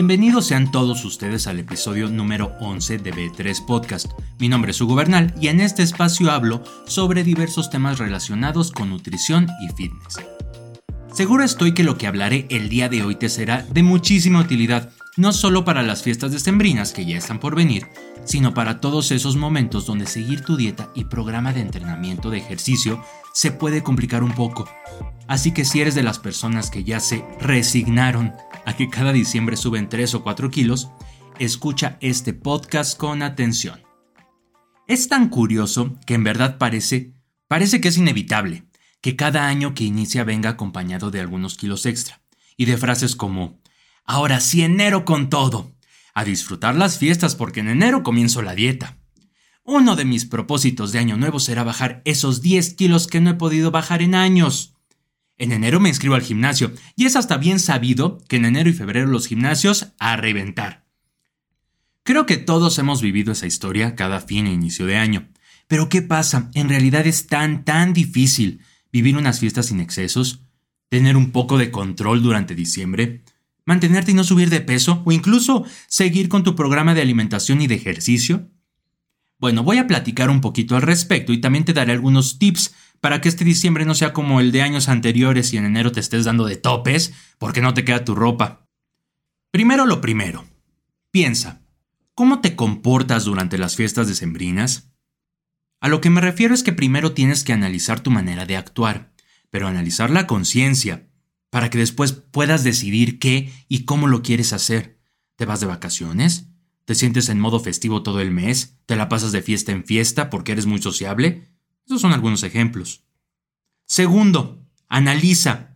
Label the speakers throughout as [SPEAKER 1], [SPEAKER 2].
[SPEAKER 1] Bienvenidos sean todos ustedes al episodio número 11 de B3 Podcast. Mi nombre es Hugo Bernal y en este espacio hablo sobre diversos temas relacionados con nutrición y fitness. Seguro estoy que lo que hablaré el día de hoy te será de muchísima utilidad, no solo para las fiestas decembrinas que ya están por venir, sino para todos esos momentos donde seguir tu dieta y programa de entrenamiento de ejercicio se puede complicar un poco. Así que si eres de las personas que ya se resignaron a que cada diciembre suben 3 o 4 kilos, escucha este podcast con atención. Es tan curioso que en verdad parece, parece que es inevitable que cada año que inicia venga acompañado de algunos kilos extra y de frases como, ahora sí enero con todo, a disfrutar las fiestas porque en enero comienzo la dieta. Uno de mis propósitos de año nuevo será bajar esos 10 kilos que no he podido bajar en años. En enero me inscribo al gimnasio y es hasta bien sabido que en enero y febrero los gimnasios a reventar. Creo que todos hemos vivido esa historia cada fin e inicio de año. Pero ¿qué pasa? En realidad es tan, tan difícil vivir unas fiestas sin excesos, tener un poco de control durante diciembre, mantenerte y no subir de peso o incluso seguir con tu programa de alimentación y de ejercicio? Bueno, voy a platicar un poquito al respecto y también te daré algunos tips para que este diciembre no sea como el de años anteriores y en enero te estés dando de topes porque no te queda tu ropa. Primero lo primero. Piensa, ¿cómo te comportas durante las fiestas decembrinas? A lo que me refiero es que primero tienes que analizar tu manera de actuar, pero analizar la conciencia, para que después puedas decidir qué y cómo lo quieres hacer. ¿Te vas de vacaciones? ¿Te sientes en modo festivo todo el mes? ¿Te la pasas de fiesta en fiesta porque eres muy sociable? Esos son algunos ejemplos. Segundo, analiza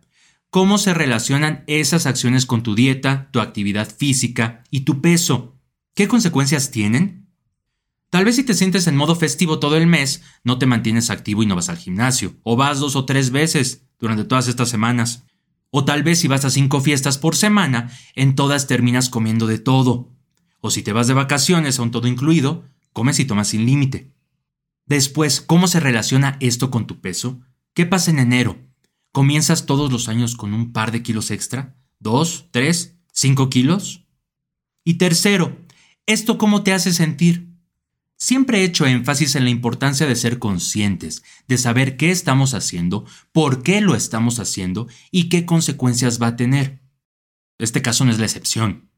[SPEAKER 1] cómo se relacionan esas acciones con tu dieta, tu actividad física y tu peso. ¿Qué consecuencias tienen? Tal vez si te sientes en modo festivo todo el mes, no te mantienes activo y no vas al gimnasio, o vas dos o tres veces durante todas estas semanas. O tal vez si vas a cinco fiestas por semana, en todas terminas comiendo de todo. O si te vas de vacaciones a un todo incluido, comes y tomas sin límite. Después, ¿cómo se relaciona esto con tu peso? ¿Qué pasa en enero? ¿Comienzas todos los años con un par de kilos extra? ¿Dos? ¿Tres? ¿Cinco kilos? Y tercero, ¿esto cómo te hace sentir? Siempre he hecho énfasis en la importancia de ser conscientes, de saber qué estamos haciendo, por qué lo estamos haciendo y qué consecuencias va a tener. Este caso no es la excepción.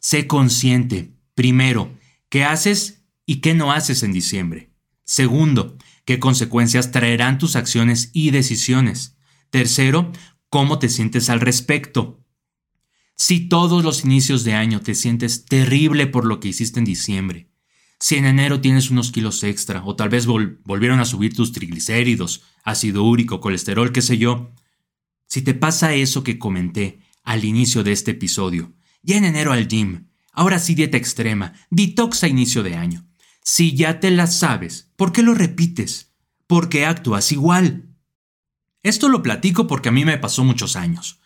[SPEAKER 1] Sé consciente, primero, qué haces y qué no haces en diciembre. Segundo, qué consecuencias traerán tus acciones y decisiones. Tercero, cómo te sientes al respecto. Si todos los inicios de año te sientes terrible por lo que hiciste en diciembre, si en enero tienes unos kilos extra, o tal vez volvieron a subir tus triglicéridos, ácido úrico, colesterol, qué sé yo. Si te pasa eso que comenté al inicio de este episodio, ya en enero al gym, ahora sí dieta extrema, detox a inicio de año. Si ya te la sabes, ¿por qué lo repites? ¿Por qué actúas igual? Esto lo platico porque a mí me pasó muchos años.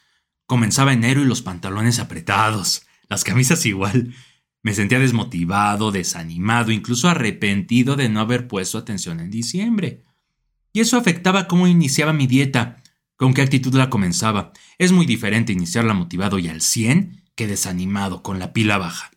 [SPEAKER 1] Comenzaba enero y los pantalones apretados, las camisas igual, me sentía desmotivado, desanimado, incluso arrepentido de no haber puesto atención en diciembre. Y eso afectaba cómo iniciaba mi dieta, con qué actitud la comenzaba. Es muy diferente iniciarla motivado y al 100 que desanimado, con la pila baja.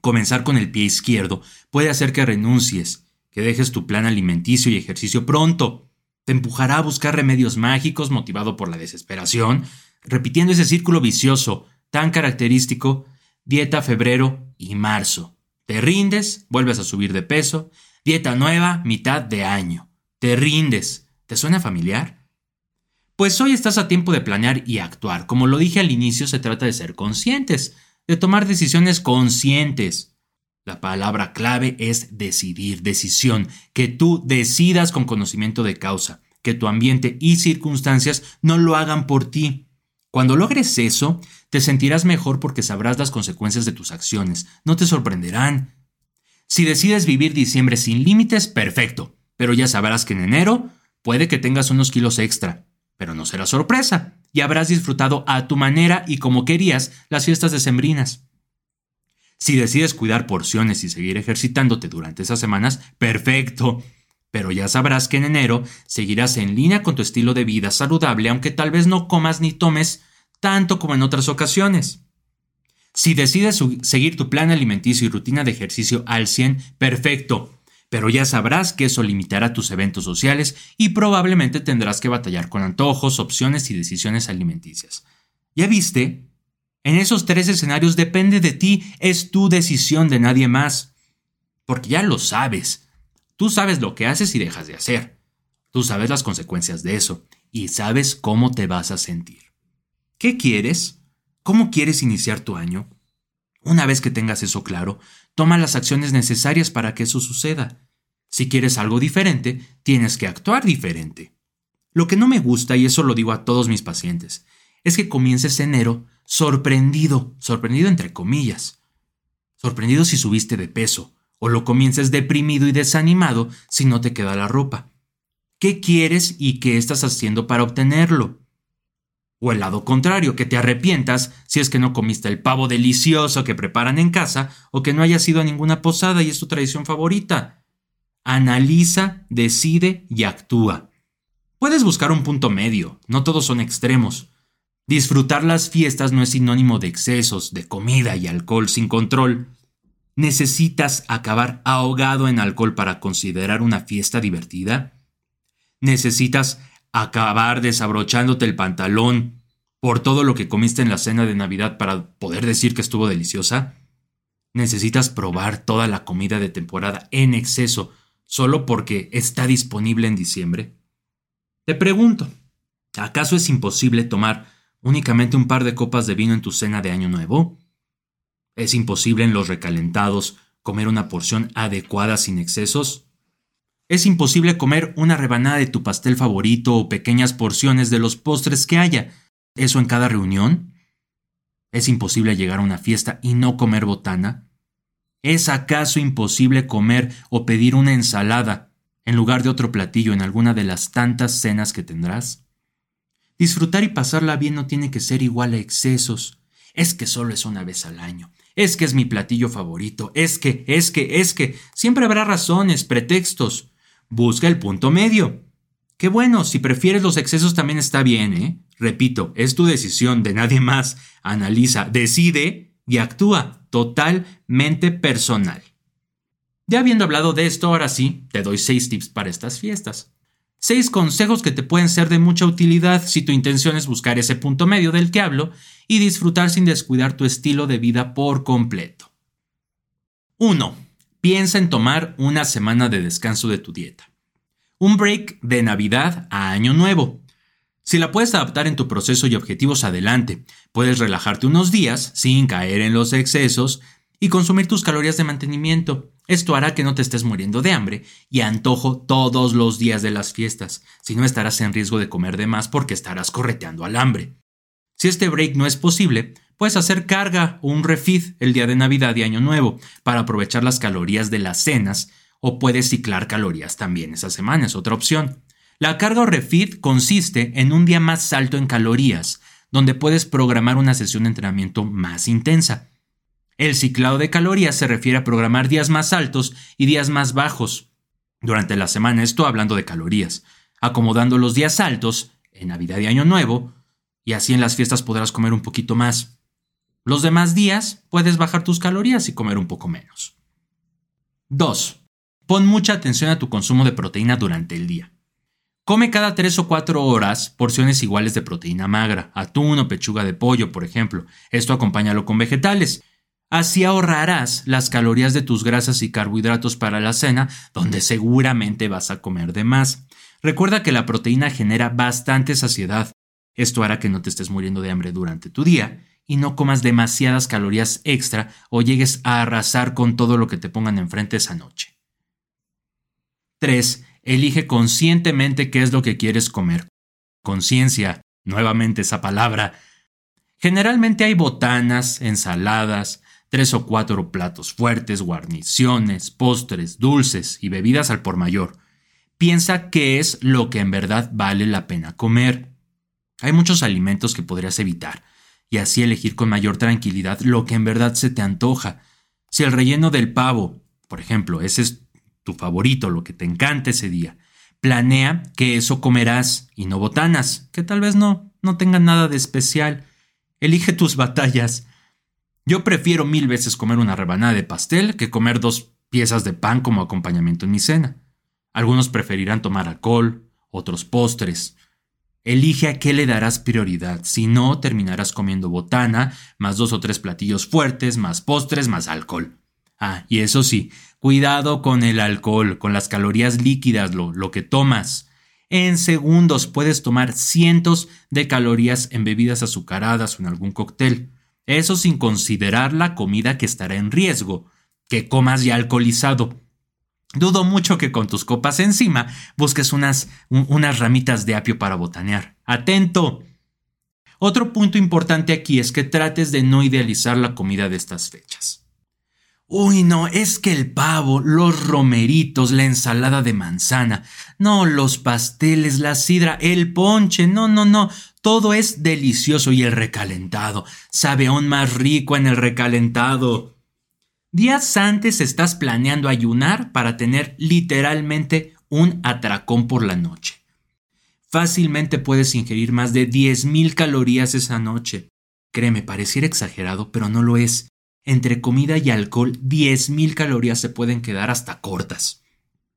[SPEAKER 1] Comenzar con el pie izquierdo puede hacer que renuncies, que dejes tu plan alimenticio y ejercicio pronto. Te empujará a buscar remedios mágicos motivado por la desesperación, repitiendo ese círculo vicioso tan característico dieta febrero y marzo. Te rindes, vuelves a subir de peso, dieta nueva, mitad de año. Te rindes. ¿Te suena familiar? Pues hoy estás a tiempo de planear y actuar. Como lo dije al inicio, se trata de ser conscientes, de tomar decisiones conscientes. La palabra clave es decidir, decisión, que tú decidas con conocimiento de causa, que tu ambiente y circunstancias no lo hagan por ti. Cuando logres eso, te sentirás mejor porque sabrás las consecuencias de tus acciones, no te sorprenderán. Si decides vivir diciembre sin límites, perfecto, pero ya sabrás que en enero puede que tengas unos kilos extra, pero no será sorpresa, y habrás disfrutado a tu manera y como querías las fiestas decembrinas. Si decides cuidar porciones y seguir ejercitándote durante esas semanas, perfecto. Pero ya sabrás que en enero seguirás en línea con tu estilo de vida saludable, aunque tal vez no comas ni tomes tanto como en otras ocasiones. Si decides seguir tu plan alimenticio y rutina de ejercicio al 100, perfecto. Pero ya sabrás que eso limitará tus eventos sociales y probablemente tendrás que batallar con antojos, opciones y decisiones alimenticias. ¿Ya viste? En esos tres escenarios depende de ti, es tu decisión de nadie más. Porque ya lo sabes. Tú sabes lo que haces y dejas de hacer. Tú sabes las consecuencias de eso y sabes cómo te vas a sentir. ¿Qué quieres? ¿Cómo quieres iniciar tu año? Una vez que tengas eso claro, toma las acciones necesarias para que eso suceda. Si quieres algo diferente, tienes que actuar diferente. Lo que no me gusta, y eso lo digo a todos mis pacientes, es que comiences enero sorprendido, sorprendido entre comillas. Sorprendido si subiste de peso, o lo comiences deprimido y desanimado si no te queda la ropa. ¿Qué quieres y qué estás haciendo para obtenerlo? O el lado contrario, que te arrepientas si es que no comiste el pavo delicioso que preparan en casa o que no hayas ido a ninguna posada y es tu tradición favorita. Analiza, decide y actúa. Puedes buscar un punto medio, no todos son extremos. Disfrutar las fiestas no es sinónimo de excesos, de comida y alcohol sin control. ¿Necesitas acabar ahogado en alcohol para considerar una fiesta divertida? ¿Necesitas acabar desabrochándote el pantalón por todo lo que comiste en la cena de Navidad para poder decir que estuvo deliciosa? ¿Necesitas probar toda la comida de temporada en exceso solo porque está disponible en diciembre? Te pregunto, ¿acaso es imposible tomar únicamente un par de copas de vino en tu cena de Año Nuevo? ¿Es imposible en los recalentados comer una porción adecuada sin excesos? Es imposible comer una rebanada de tu pastel favorito o pequeñas porciones de los postres que haya. ¿Eso en cada reunión? ¿Es imposible llegar a una fiesta y no comer botana? ¿Es acaso imposible comer o pedir una ensalada en lugar de otro platillo en alguna de las tantas cenas que tendrás? Disfrutar y pasarla bien no tiene que ser igual a excesos. Es que solo es una vez al año. Es que es mi platillo favorito. Es que, es que, es que. Siempre habrá razones, pretextos. Busca el punto medio. Qué bueno, si prefieres los excesos también está bien, ¿eh? Repito, es tu decisión de nadie más. Analiza, decide y actúa totalmente personal. Ya habiendo hablado de esto, ahora sí, te doy seis tips para estas fiestas. Seis consejos que te pueden ser de mucha utilidad si tu intención es buscar ese punto medio del que hablo y disfrutar sin descuidar tu estilo de vida por completo. 1 piensa en tomar una semana de descanso de tu dieta. Un break de Navidad a Año Nuevo. Si la puedes adaptar en tu proceso y objetivos adelante, puedes relajarte unos días sin caer en los excesos y consumir tus calorías de mantenimiento. Esto hará que no te estés muriendo de hambre y antojo todos los días de las fiestas, si no estarás en riesgo de comer de más porque estarás correteando al hambre. Si este break no es posible, Puedes hacer carga o un refit el día de Navidad y Año Nuevo para aprovechar las calorías de las cenas o puedes ciclar calorías también esa semana, es otra opción. La carga o refit consiste en un día más alto en calorías, donde puedes programar una sesión de entrenamiento más intensa. El ciclado de calorías se refiere a programar días más altos y días más bajos durante la semana, esto hablando de calorías, acomodando los días altos en Navidad y Año Nuevo, y así en las fiestas podrás comer un poquito más. Los demás días puedes bajar tus calorías y comer un poco menos. 2. Pon mucha atención a tu consumo de proteína durante el día. Come cada 3 o 4 horas porciones iguales de proteína magra, atún o pechuga de pollo, por ejemplo. Esto acompáñalo con vegetales. Así ahorrarás las calorías de tus grasas y carbohidratos para la cena, donde seguramente vas a comer de más. Recuerda que la proteína genera bastante saciedad. Esto hará que no te estés muriendo de hambre durante tu día y no comas demasiadas calorías extra o llegues a arrasar con todo lo que te pongan enfrente esa noche. 3. Elige conscientemente qué es lo que quieres comer. Conciencia, nuevamente esa palabra. Generalmente hay botanas, ensaladas, tres o cuatro platos fuertes, guarniciones, postres, dulces y bebidas al por mayor. Piensa qué es lo que en verdad vale la pena comer. Hay muchos alimentos que podrías evitar, y así elegir con mayor tranquilidad lo que en verdad se te antoja. Si el relleno del pavo, por ejemplo, ese es tu favorito, lo que te encanta ese día, planea que eso comerás y no botanas, que tal vez no, no tengan nada de especial. Elige tus batallas. Yo prefiero mil veces comer una rebanada de pastel que comer dos piezas de pan como acompañamiento en mi cena. Algunos preferirán tomar alcohol, otros postres. Elige a qué le darás prioridad, si no terminarás comiendo botana, más dos o tres platillos fuertes, más postres, más alcohol. Ah, y eso sí, cuidado con el alcohol, con las calorías líquidas, lo, lo que tomas. En segundos puedes tomar cientos de calorías en bebidas azucaradas o en algún cóctel. Eso sin considerar la comida que estará en riesgo, que comas ya alcoholizado. Dudo mucho que con tus copas encima busques unas, unas ramitas de apio para botanear. ¡Atento! Otro punto importante aquí es que trates de no idealizar la comida de estas fechas. Uy, no, es que el pavo, los romeritos, la ensalada de manzana, no, los pasteles, la sidra, el ponche, no, no, no, todo es delicioso y el recalentado, sabe aún más rico en el recalentado. Días antes estás planeando ayunar para tener literalmente un atracón por la noche. Fácilmente puedes ingerir más de 10.000 calorías esa noche. Créeme, pareciera exagerado, pero no lo es. Entre comida y alcohol, 10.000 calorías se pueden quedar hasta cortas.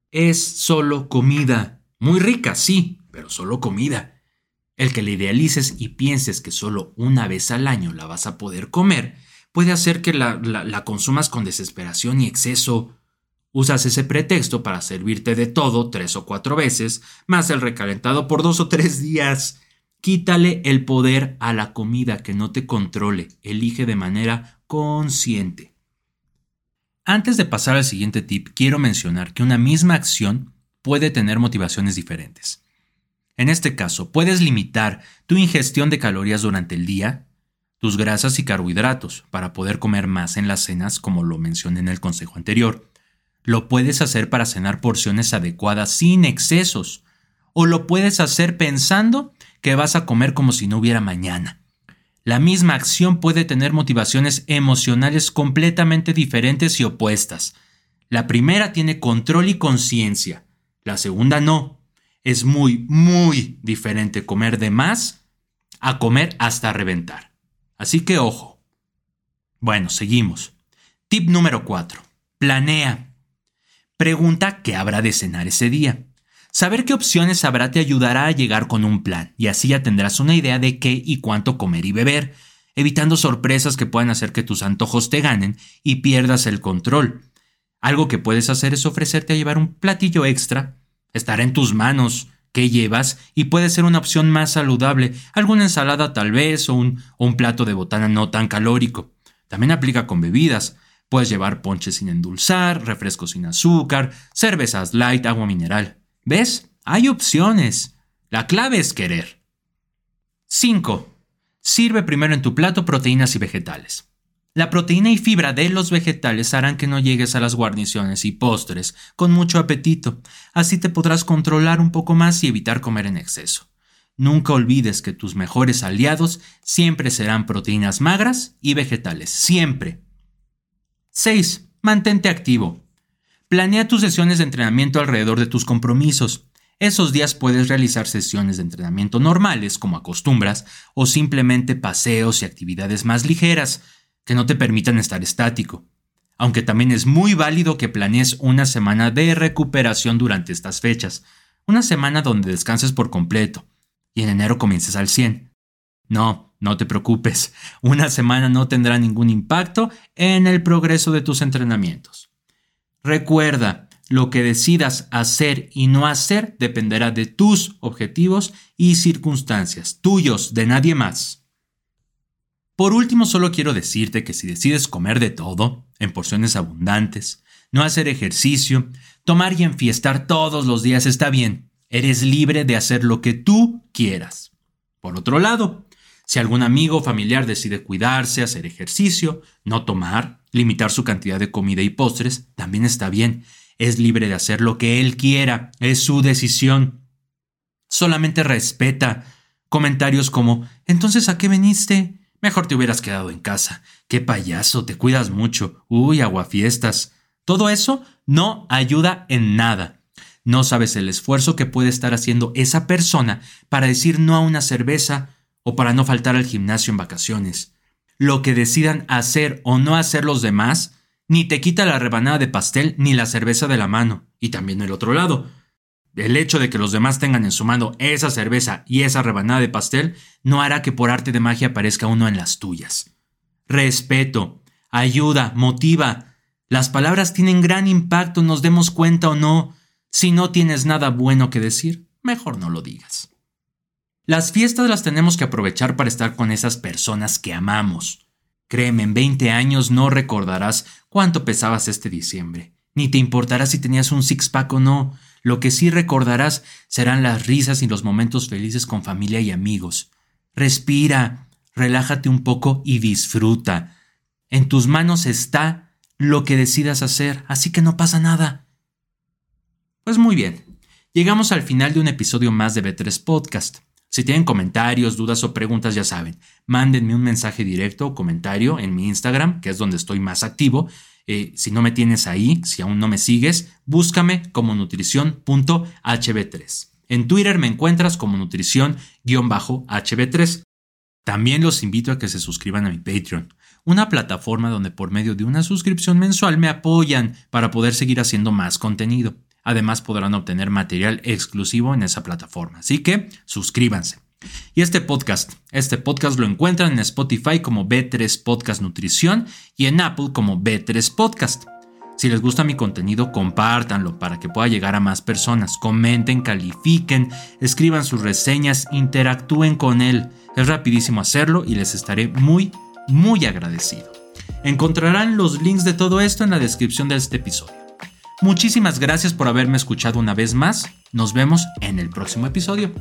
[SPEAKER 1] Es solo comida. Muy rica, sí, pero solo comida. El que la idealices y pienses que solo una vez al año la vas a poder comer puede hacer que la, consumas con desesperación y exceso. Usas ese pretexto para servirte de todo tres o cuatro veces, más el recalentado por dos o tres días. Quítale el poder a la comida que no te controle. Elige de manera consciente. Antes de pasar al siguiente tip, quiero mencionar que una misma acción puede tener motivaciones diferentes. En este caso, puedes limitar tu ingestión de calorías durante el día tus grasas y carbohidratos para poder comer más en las cenas como lo mencioné en el consejo anterior. Lo puedes hacer para cenar porciones adecuadas sin excesos. O lo puedes hacer pensando que vas a comer como si no hubiera mañana. La misma acción puede tener motivaciones emocionales completamente diferentes y opuestas. La primera tiene control y conciencia. La segunda no. Es muy, muy diferente comer de más a comer hasta reventar. Así que ojo. Bueno, seguimos. Tip número 4. Planea. Pregunta qué habrá de cenar ese día. Saber qué opciones habrá te ayudará a llegar con un plan y así ya tendrás una idea de qué y cuánto comer y beber, evitando sorpresas que puedan hacer que tus antojos te ganen y pierdas el control. Algo que puedes hacer es ofrecerte a llevar un platillo extra. Estará en tus manos qué llevas y puede ser una opción más saludable, alguna ensalada tal vez o un, plato de botana no tan calórico. También aplica con bebidas. Puedes llevar ponche sin endulzar, refrescos sin azúcar, cervezas light, agua mineral. ¿Ves? Hay opciones. La clave es querer. 5. Sirve primero en tu plato proteínas y vegetales. La proteína y fibra de los vegetales harán que no llegues a las guarniciones y postres con mucho apetito, así te podrás controlar un poco más y evitar comer en exceso. Nunca olvides que tus mejores aliados siempre serán proteínas magras y vegetales, siempre. 6. Mantente activo. Planea tus sesiones de entrenamiento alrededor de tus compromisos. Esos días puedes realizar sesiones de entrenamiento normales, como acostumbras, o simplemente paseos y actividades más ligeras, que no te permitan estar estático, aunque también es muy válido que planees una semana de recuperación durante estas fechas, una semana donde descanses por completo, y en enero comiences al 100. No, no te preocupes, una semana no tendrá ningún impacto en el progreso de tus entrenamientos. Recuerda, lo que decidas hacer y no hacer dependerá de tus objetivos y circunstancias, tuyos, de nadie más. Por último, solo quiero decirte que si decides comer de todo, en porciones abundantes, no hacer ejercicio, tomar y enfiestar todos los días está bien. Eres libre de hacer lo que tú quieras. Por otro lado, si algún amigo o familiar decide cuidarse, hacer ejercicio, no tomar, limitar su cantidad de comida y postres, también está bien. Es libre de hacer lo que él quiera, es su decisión. Solamente respeta comentarios como ¿entonces a qué viniste? Mejor te hubieras quedado en casa. Qué payaso, te cuidas mucho. Uy, aguafiestas. Todo eso no ayuda en nada. No sabes el esfuerzo que puede estar haciendo esa persona para decir no a una cerveza o para no faltar al gimnasio en vacaciones. Lo que decidan hacer o no hacer los demás, ni te quita la rebanada de pastel ni la cerveza de la mano. Y también el otro lado. El hecho de que los demás tengan en su mano esa cerveza y esa rebanada de pastel no hará que por arte de magia aparezca uno en las tuyas. Respeto, ayuda, motiva. Las palabras tienen gran impacto, nos demos cuenta o no. Si no tienes nada bueno que decir, mejor no lo digas. Las fiestas las tenemos que aprovechar para estar con esas personas que amamos. Créeme, en 20 años no recordarás cuánto pesabas este diciembre, ni te importará si tenías un six-pack o no. Lo que sí recordarás serán las risas y los momentos felices con familia y amigos. Respira, relájate un poco y disfruta. En tus manos está lo que decidas hacer, así que no pasa nada. Pues muy bien, llegamos al final de un episodio más de B3 Podcast. Si tienen comentarios, dudas o preguntas, ya saben, mándenme un mensaje directo o comentario en mi Instagram, que es donde estoy más activo. Eh, si no me tienes ahí, si aún no me sigues, búscame como nutrición.hb3. En Twitter me encuentras como nutrición-hb3. También los invito a que se suscriban a mi Patreon, una plataforma donde por medio de una suscripción mensual me apoyan para poder seguir haciendo más contenido. Además podrán obtener material exclusivo en esa plataforma. Así que suscríbanse. Y este podcast, este podcast lo encuentran en Spotify como B3 Podcast Nutrición y en Apple como B3 Podcast. Si les gusta mi contenido, compártanlo para que pueda llegar a más personas. Comenten, califiquen, escriban sus reseñas, interactúen con él. Es rapidísimo hacerlo y les estaré muy, muy agradecido. Encontrarán los links de todo esto en la descripción de este episodio. Muchísimas gracias por haberme escuchado una vez más. Nos vemos en el próximo episodio.